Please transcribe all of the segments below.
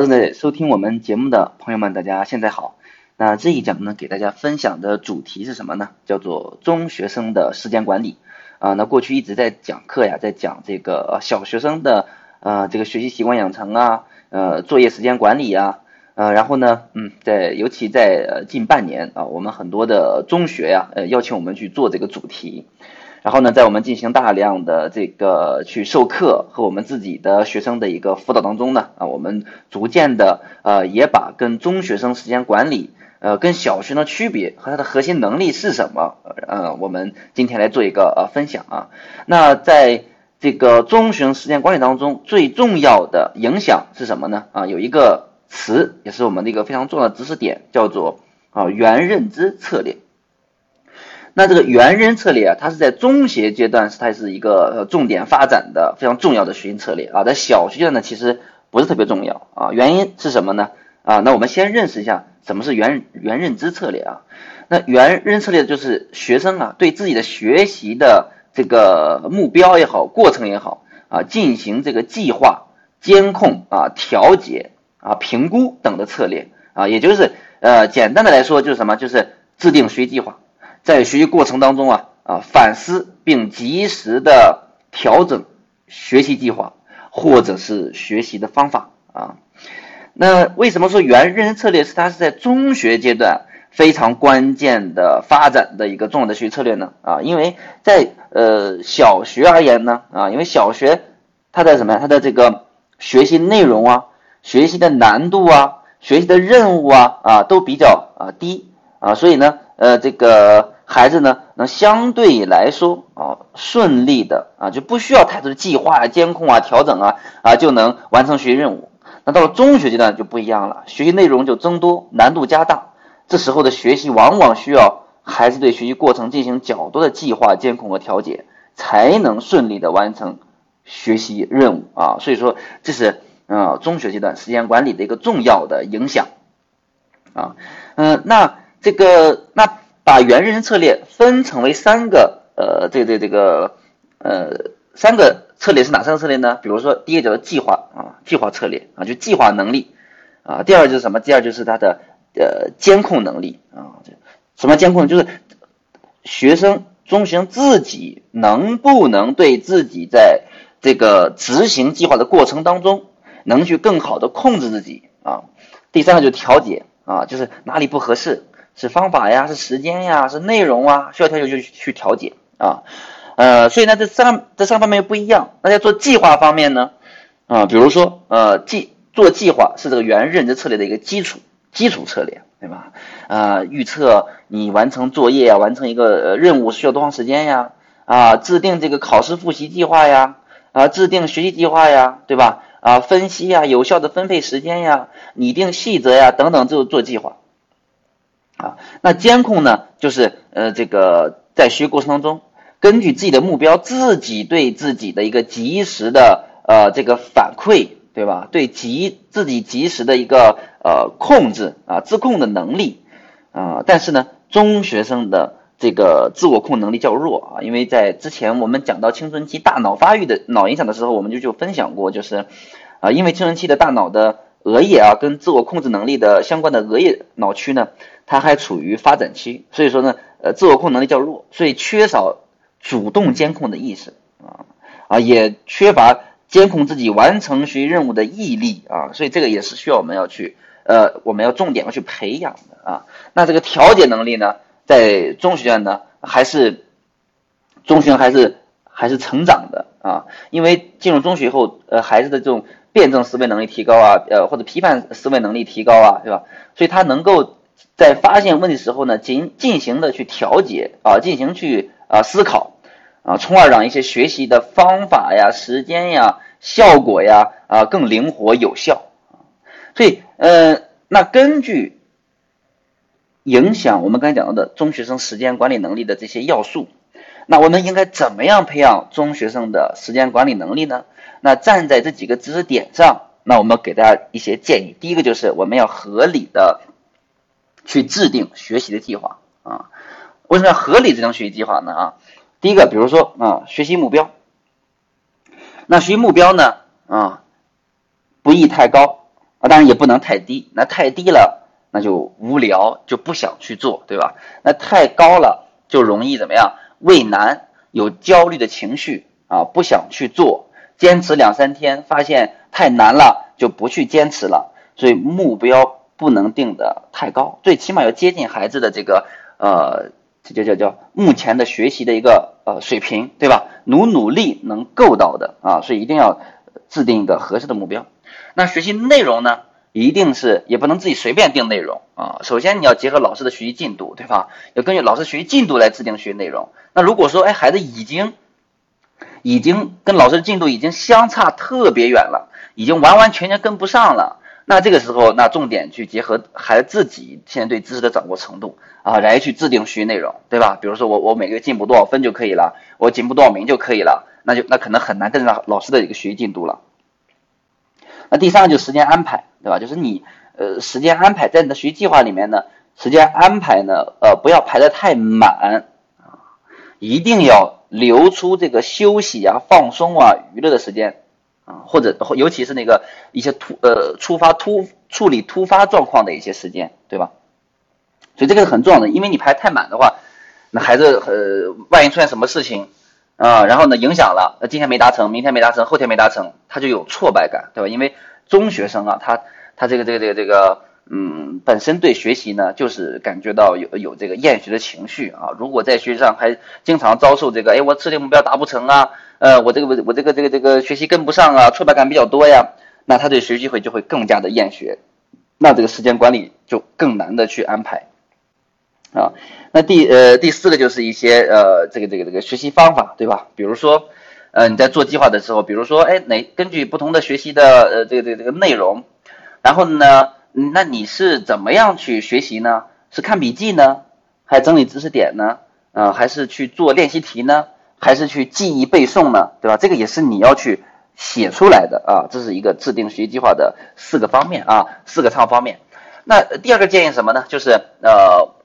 正在收听我们节目的朋友们，大家现在好。那这一讲呢，给大家分享的主题是什么呢？叫做中学生的时间管理啊。那过去一直在讲课呀，在讲这个小学生的呃这个学习习惯养成啊，呃作业时间管理呀，呃然后呢，嗯，在尤其在近半年啊，我们很多的中学呀，呃邀请我们去做这个主题。然后呢，在我们进行大量的这个去授课和我们自己的学生的一个辅导当中呢，啊，我们逐渐的呃也把跟中学生时间管理，呃，跟小学的区别和它的核心能力是什么，呃，我们今天来做一个呃分享啊。那在这个中学生时间管理当中，最重要的影响是什么呢？啊，有一个词也是我们的一个非常重要的知识点，叫做啊原认知策略。那这个原认策略啊，它是在中学阶段是它是一个重点发展的非常重要的学习策略啊，在小学阶段呢其实不是特别重要啊，原因是什么呢？啊，那我们先认识一下什么是原原认知策略啊。那原认策略就是学生啊对自己的学习的这个目标也好，过程也好啊，进行这个计划、监控啊、调节啊、评估等的策略啊，也就是呃简单的来说就是什么？就是制定学习计划。在学习过程当中啊啊反思并及时的调整学习计划或者是学习的方法啊。那为什么说原认知策略是它是在中学阶段非常关键的发展的一个重要的学习策略呢？啊，因为在呃小学而言呢啊，因为小学它的什么呀？它的这个学习内容啊、学习的难度啊、学习的任务啊啊都比较啊低啊，所以呢呃这个。孩子呢，能相对来说啊顺利的啊就不需要太多的计划、监控啊、调整啊啊就能完成学习任务。那到了中学阶段就不一样了，学习内容就增多，难度加大。这时候的学习往往需要孩子对学习过程进行较多的计划、监控和调节，才能顺利的完成学习任务啊。所以说，这是呃中学阶段时间管理的一个重要的影响啊。嗯，那这个那。把原认知策略分成为三个，呃，这这这个，呃，三个策略是哪三个策略呢？比如说，第一个叫做计划啊，计划策略啊，就计划能力啊。第二就是什么？第二就是他的呃监控能力啊。什么监控？就是学生中学生自己能不能对自己在这个执行计划的过程当中，能去更好的控制自己啊。第三个就是调节啊，就是哪里不合适。是方法呀，是时间呀，是内容啊，需要调节就去调节啊，呃，所以呢，这三这三方面不一样。那在做计划方面呢，啊，比如说呃计做计划是这个原认知策略的一个基础基础策略，对吧？啊，预测你完成作业啊，完成一个任务需要多长时间呀？啊，制定这个考试复习计划呀，啊，制定学习计划呀，对吧？啊，分析呀，有效的分配时间呀，拟定细则呀，等等，就做计划。啊，那监控呢？就是呃，这个在学习过程当中，根据自己的目标，自己对自己的一个及时的呃这个反馈，对吧？对及自己及时的一个呃控制啊自控的能力啊。但是呢，中学生的这个自我控能力较弱啊，因为在之前我们讲到青春期大脑发育的脑影响的时候，我们就就分享过，就是啊，因为青春期的大脑的额叶啊，跟自我控制能力的相关的额叶脑区呢。它还处于发展期，所以说呢，呃，自我控能力较弱，所以缺少主动监控的意识啊啊，也缺乏监控自己完成学习任务的毅力啊，所以这个也是需要我们要去呃，我们要重点要去培养的啊。那这个调节能力呢，在中学院呢，还是中学还是还是成长的啊，因为进入中学以后，呃，孩子的这种辩证思维能力提高啊，呃，或者批判思维能力提高啊，对吧？所以他能够。在发现问题时候呢，进进行的去调节啊，进行去啊思考啊，从而让一些学习的方法呀、时间呀、效果呀啊更灵活有效。所以，呃，那根据影响我们刚才讲到的中学生时间管理能力的这些要素，那我们应该怎么样培养中学生的时间管理能力呢？那站在这几个知识点上，那我们给大家一些建议。第一个就是我们要合理的。去制定学习的计划啊？为什么要合理制定学习计划呢？啊，第一个，比如说啊，学习目标，那学习目标呢啊，不宜太高啊，当然也不能太低，那太低了那就无聊，就不想去做，对吧？那太高了就容易怎么样？畏难，有焦虑的情绪啊，不想去做，坚持两三天发现太难了，就不去坚持了。所以目标不能定的太高，最起码要接近孩子的这个呃，这叫叫叫目前的学习的一个呃水平，对吧？努努力能够到的啊，所以一定要制定一个合适的目标。那学习内容呢，一定是也不能自己随便定内容啊。首先你要结合老师的学习进度，对吧？要根据老师学习进度来制定学习内容。那如果说哎孩子已经已经跟老师的进度已经相差特别远了，已经完完全全跟不上了，那这个时候那重点去结合孩子自己现在对知识的掌握程度啊，来去制定学习内容，对吧？比如说我我每个月进步多少分就可以了，我进步多少名就可以了，那就那可能很难跟上老师的一个学习进度了。那第三个就是时间安排，对吧？就是你呃时间安排在你的学习计划里面呢，时间安排呢呃不要排的太满啊，一定要留出这个休息啊、放松啊、娱乐的时间啊，或者尤其是那个一些突呃触发突处理突发状况的一些时间，对吧？所以这个是很重要的，因为你排太满的话，那孩子呃万一出现什么事情。啊，然后呢，影响了，那今天没达成，明天没达成，后天没达成，他就有挫败感，对吧？因为中学生啊，他他这个这个这个这个，嗯，本身对学习呢，就是感觉到有有这个厌学的情绪啊。如果在学习上还经常遭受这个，哎，我设定目标达不成啊，呃，我这个我我这个这个这个学习跟不上啊，挫败感比较多呀，那他对学习会就会更加的厌学，那这个时间管理就更难的去安排。啊，那第呃第四个就是一些呃这个这个这个学习方法，对吧？比如说，呃你在做计划的时候，比如说，哎哪根据不同的学习的呃这个这个这个内容，然后呢，那你是怎么样去学习呢？是看笔记呢，还整理知识点呢？啊，还是去做练习题呢？还是去记忆背诵呢？对吧？这个也是你要去写出来的啊，这是一个制定学习计划的四个方面啊，四个方方面。那第二个建议什么呢？就是呃。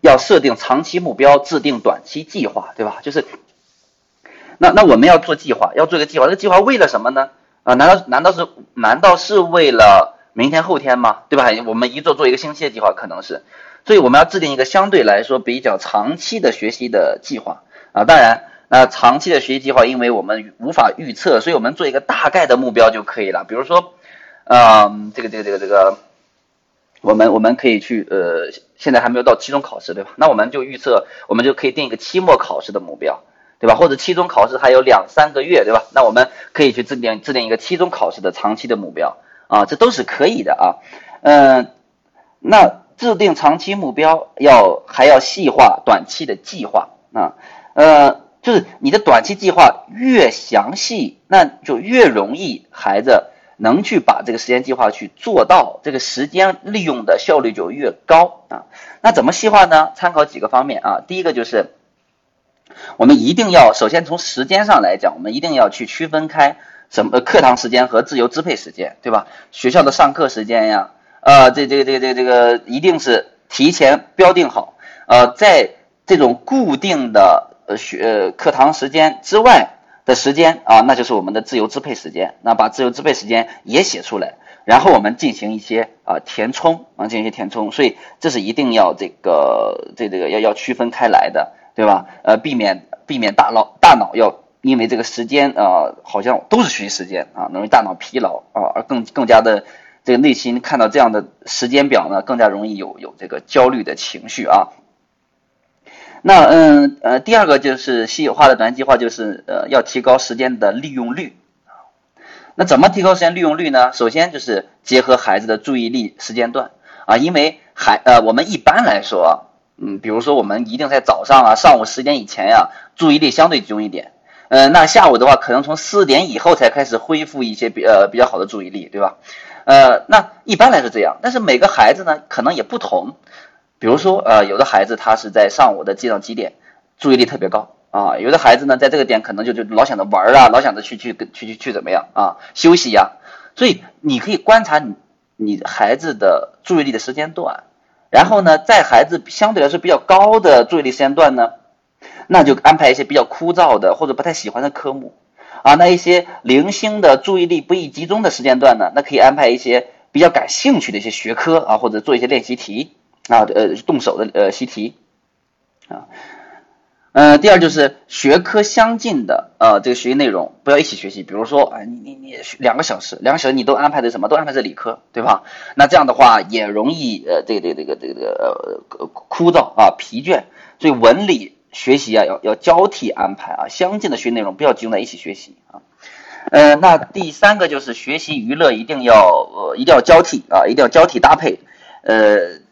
要设定长期目标，制定短期计划，对吧？就是，那那我们要做计划，要做一个计划，这个计划为了什么呢？啊，难道难道是难道是为了明天后天吗？对吧？我们一做做一个星期的计划，可能是，所以我们要制定一个相对来说比较长期的学习的计划啊。当然，那长期的学习计划，因为我们无法预测，所以我们做一个大概的目标就可以了。比如说，嗯，这个这个这个这个。我们我们可以去呃，现在还没有到期中考试，对吧？那我们就预测，我们就可以定一个期末考试的目标，对吧？或者期中考试还有两三个月，对吧？那我们可以去制定制定一个期中考试的长期的目标啊，这都是可以的啊。嗯，那制定长期目标要还要细化短期的计划啊，呃，就是你的短期计划越详细，那就越容易孩子。能去把这个时间计划去做到，这个时间利用的效率就越高啊。那怎么细化呢？参考几个方面啊。第一个就是，我们一定要首先从时间上来讲，我们一定要去区分开什么课堂时间和自由支配时间，对吧？学校的上课时间呀，呃，这这个这个这个这个一定是提前标定好。呃，在这种固定的呃学课堂时间之外。的时间啊，那就是我们的自由支配时间。那把自由支配时间也写出来，然后我们进行一些啊填充啊，进行一些填充。所以这是一定要这个这这个要要区分开来的，对吧？呃，避免避免大脑大脑要因为这个时间啊，好像都是学习时间啊，容易大脑疲劳啊，而更更加的这个内心看到这样的时间表呢，更加容易有有这个焦虑的情绪啊。那嗯呃，第二个就是稀有化的短期计划，就是呃要提高时间的利用率那怎么提高时间利用率呢？首先就是结合孩子的注意力时间段啊，因为孩呃我们一般来说，嗯，比如说我们一定在早上啊上午十点以前呀，注意力相对集中一点。呃，那下午的话，可能从四点以后才开始恢复一些比呃比较好的注意力，对吧？呃，那一般来说这样，但是每个孩子呢可能也不同。比如说，呃，有的孩子他是在上午的几到几点，注意力特别高啊。有的孩子呢，在这个点可能就就老想着玩啊，老想着去去去去去怎么样啊，休息呀。所以你可以观察你你孩子的注意力的时间段，然后呢，在孩子相对来说比较高的注意力时间段呢，那就安排一些比较枯燥的或者不太喜欢的科目啊。那一些零星的注意力不易集中的时间段呢，那可以安排一些。比较感兴趣的一些学科啊，或者做一些练习题啊，呃，动手的呃习题啊。嗯，第二就是学科相近的呃这个学习内容不要一起学习，比如说啊你你你两个小时两个小时你都安排的什么都安排在理科对吧？那这样的话也容易呃这个这个这个这个呃枯燥啊疲倦，所以文理学习啊要要交替安排啊，相近的学习内容不要集中在一起学习啊。呃，那第三个就是学习娱乐一定要呃一定要交替啊，一定要交替搭配呃。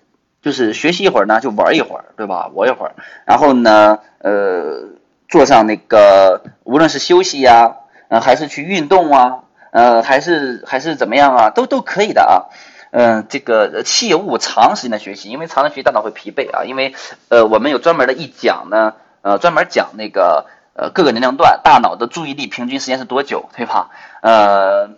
就是学习一会儿呢，就玩一会儿，对吧？玩一会儿，然后呢，呃，做上那个，无论是休息呀，呃，还是去运动啊，呃，还是还是怎么样啊，都都可以的啊。嗯，这个切勿长时间的学习，因为长时间学习大脑会疲惫啊。因为呃，我们有专门的一讲呢，呃，专门讲那个呃各个年龄段大脑的注意力平均时间是多久，对吧？呃，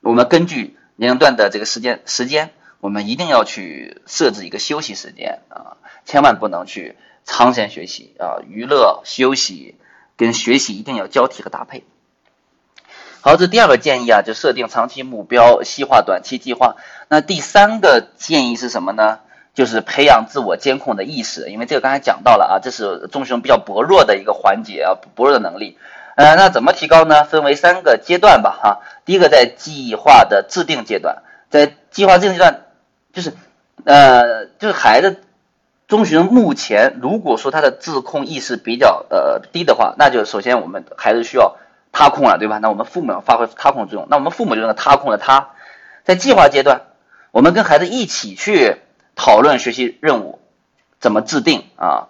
我们根据年龄段的这个时间时间。我们一定要去设置一个休息时间啊，千万不能去长时间学习啊，娱乐休息跟学习一定要交替和搭配。好，这第二个建议啊，就设定长期目标，细化短期计划。那第三个建议是什么呢？就是培养自我监控的意识，因为这个刚才讲到了啊，这是中学生比较薄弱的一个环节啊，薄弱的能力。呃，那怎么提高呢？分为三个阶段吧，哈。第一个在计划的制定阶段，在计划制定阶段。就是，呃，就是孩子，中学生目前如果说他的自控意识比较呃低的话，那就首先我们孩子需要他控了，对吧？那我们父母要发挥他控作用，那我们父母就能他控了他。在计划阶段，我们跟孩子一起去讨论学习任务怎么制定啊。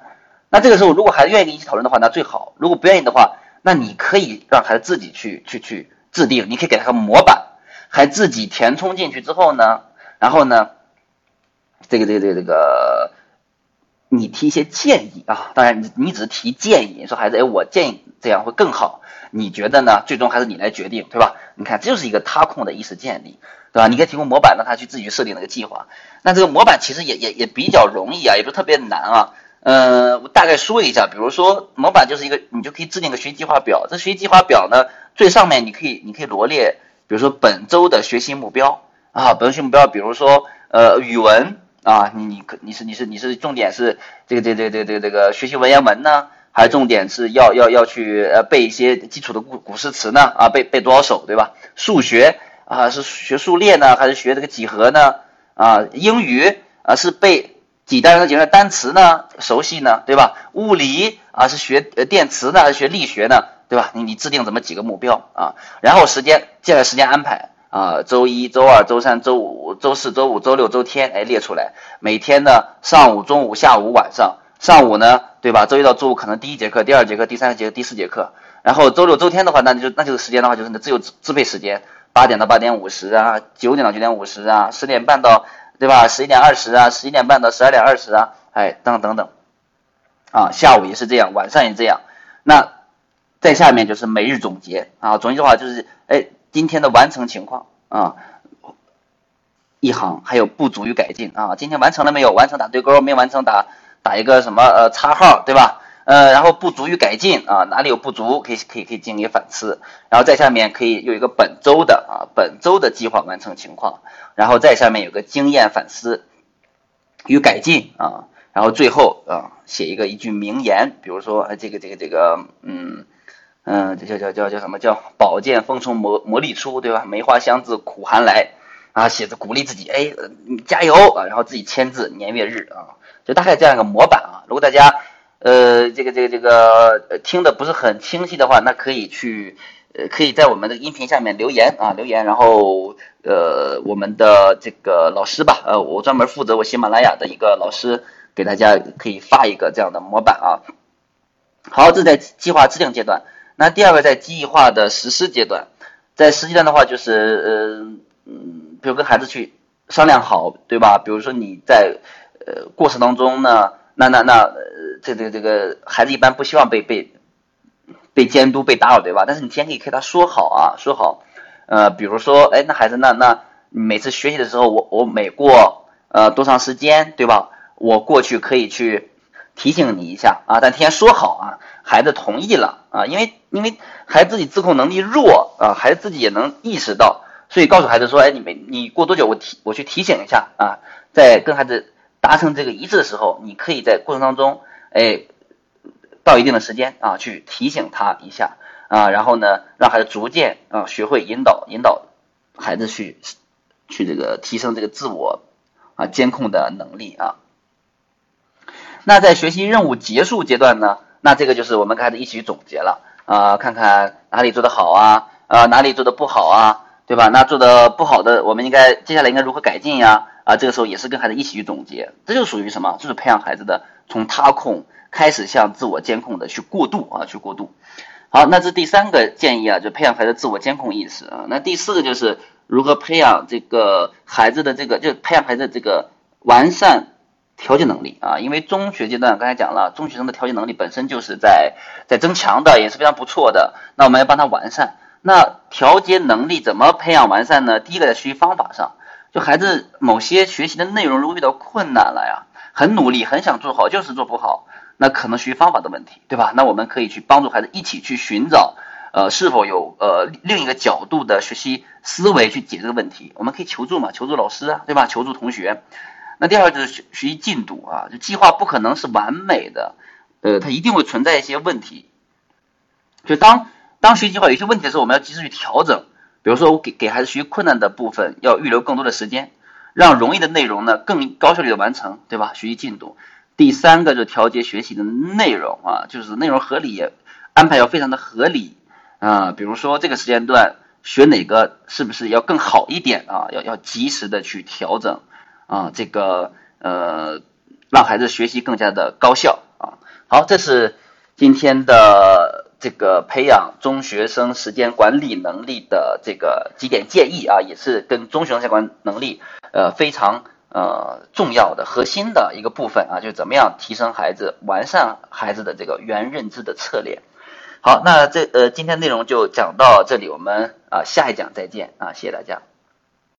那这个时候，如果孩子愿意跟你一起讨论的话，那最好；如果不愿意的话，那你可以让孩子自己去去去制定，你可以给他个模板，还自己填充进去之后呢，然后呢？这个这个这个这个，你提一些建议啊，当然你你只是提建议，你说孩子，哎，我建议这样会更好，你觉得呢？最终还是你来决定，对吧？你看，这就是一个他控的意识建立，对吧？你可以提供模板，让他去自己去设定那个计划。那这个模板其实也也也比较容易啊，也不是特别难啊。呃，我大概说一下，比如说模板就是一个，你就可以制定个学习计划表。这学习计划表呢，最上面你可以你可以罗列，比如说本周的学习目标啊，本周学习目标，比如说呃语文。啊，你你可你是你是你是重点是这个这个这个这这这个学习文言文呢，还是重点是要要要去呃背一些基础的古古诗词呢？啊，背背多少首对吧？数学啊是学数列呢，还是学这个几何呢？啊，英语啊是背几单元的几个单词呢？熟悉呢对吧？物理啊是学呃电磁呢还是学力学呢？对吧？你你制定怎么几个目标啊？然后时间接下来时间安排。啊，周一、周二、周三、周五、周四周五、周六、周天，哎，列出来。每天呢，上午、中午、下午、晚上。上午呢，对吧？周一到周五可能第一节课、第二节课、第三节课、第四节课。然后周六、周天的话，那就那就是时间的话，就是你自由支配时间，八点到八点五十啊，九点到九点五十啊，十点半到，对吧？十一点二十啊，十一点半到十二点二十啊，哎，等等等。啊，下午也是这样，晚上也这样。那在下面就是每日总结啊，总结的话就是，今天的完成情况啊，一行还有不足与改进啊，今天完成了没有？完成打对勾，没完成打打一个什么呃叉号，对吧？呃，然后不足与改进啊，哪里有不足可以可以可以进行反思，然后在下面可以有一个本周的啊本周的计划完成情况，然后在下面有个经验反思与改进啊，然后最后啊写一个一句名言，比如说这个这个这个嗯。嗯，这叫叫叫叫什么叫宝剑锋从磨磨砺出，对吧？梅花香自苦寒来，啊，写着鼓励自己，哎，你加油啊，然后自己签字年月日啊，就大概这样一个模板啊。如果大家呃这个这个这个听的不是很清晰的话，那可以去呃可以在我们的音频下面留言啊留言，然后呃我们的这个老师吧，呃我专门负责我喜马拉雅的一个老师给大家可以发一个这样的模板啊。好，这在计划制定阶段。那第二个在计划的实施阶段，在实际上的话就是呃嗯，比如跟孩子去商量好，对吧？比如说你在呃过程当中呢，那那那呃这这这个孩子一般不希望被被被监督被打扰，对吧？但是你先可以跟他说好啊，说好，呃，比如说，哎，那孩子那那每次学习的时候，我我每过呃多长时间，对吧？我过去可以去提醒你一下啊，但提前说好啊。孩子同意了啊，因为因为孩子自己自控能力弱啊，孩子自己也能意识到所以告诉孩子说，哎，你没你过多久我提我去提醒一下啊，在跟孩子达成这个一致的时候，你可以在过程当中，哎，到一定的时间啊去提醒他一下啊，然后呢，让孩子逐渐啊学会引导引导孩子去去这个提升这个自我啊监控的能力啊。那在学习任务结束阶段呢，那这个就是我们跟孩子一起总结了啊，看看哪里做得好啊，啊哪里做的不好啊。对吧？那做的不好的，我们应该接下来应该如何改进呀？啊，这个时候也是跟孩子一起去总结，这就属于什么？就是培养孩子的从他控开始向自我监控的去过渡啊，去过渡。好，那这第三个建议啊，就培养孩子自我监控意识啊。那第四个就是如何培养这个孩子的这个，就培养孩子这个完善调节能力啊。因为中学阶段刚才讲了，中学生的调节能力本身就是在在增强的，也是非常不错的。那我们要帮他完善。那调节能力怎么培养完善呢？第一个在学习方法上，就孩子某些学习的内容如果遇到困难了呀，很努力很想做好，就是做不好，那可能学习方法的问题，对吧？那我们可以去帮助孩子一起去寻找，呃，是否有呃另一个角度的学习思维去解这个问题。我们可以求助嘛，求助老师啊，对吧？求助同学。那第二个就是学学习进度啊，就计划不可能是完美的，呃，它一定会存在一些问题，就当。当学习计划有些问题的时候，我们要及时去调整。比如说，我给给孩子学习困难的部分要预留更多的时间，让容易的内容呢更高效率的完成，对吧？学习进度。第三个就是调节学习的内容啊，就是内容合理，安排要非常的合理啊。比如说这个时间段学哪个是不是要更好一点啊？要要及时的去调整啊，这个呃让孩子学习更加的高效啊。好，这是今天的。这个培养中学生时间管理能力的这个几点建议啊，也是跟中学生相关能力呃非常呃重要的核心的一个部分啊，就怎么样提升孩子、完善孩子的这个原认知的策略。好，那这呃今天内容就讲到这里，我们啊下一讲再见啊，谢谢大家。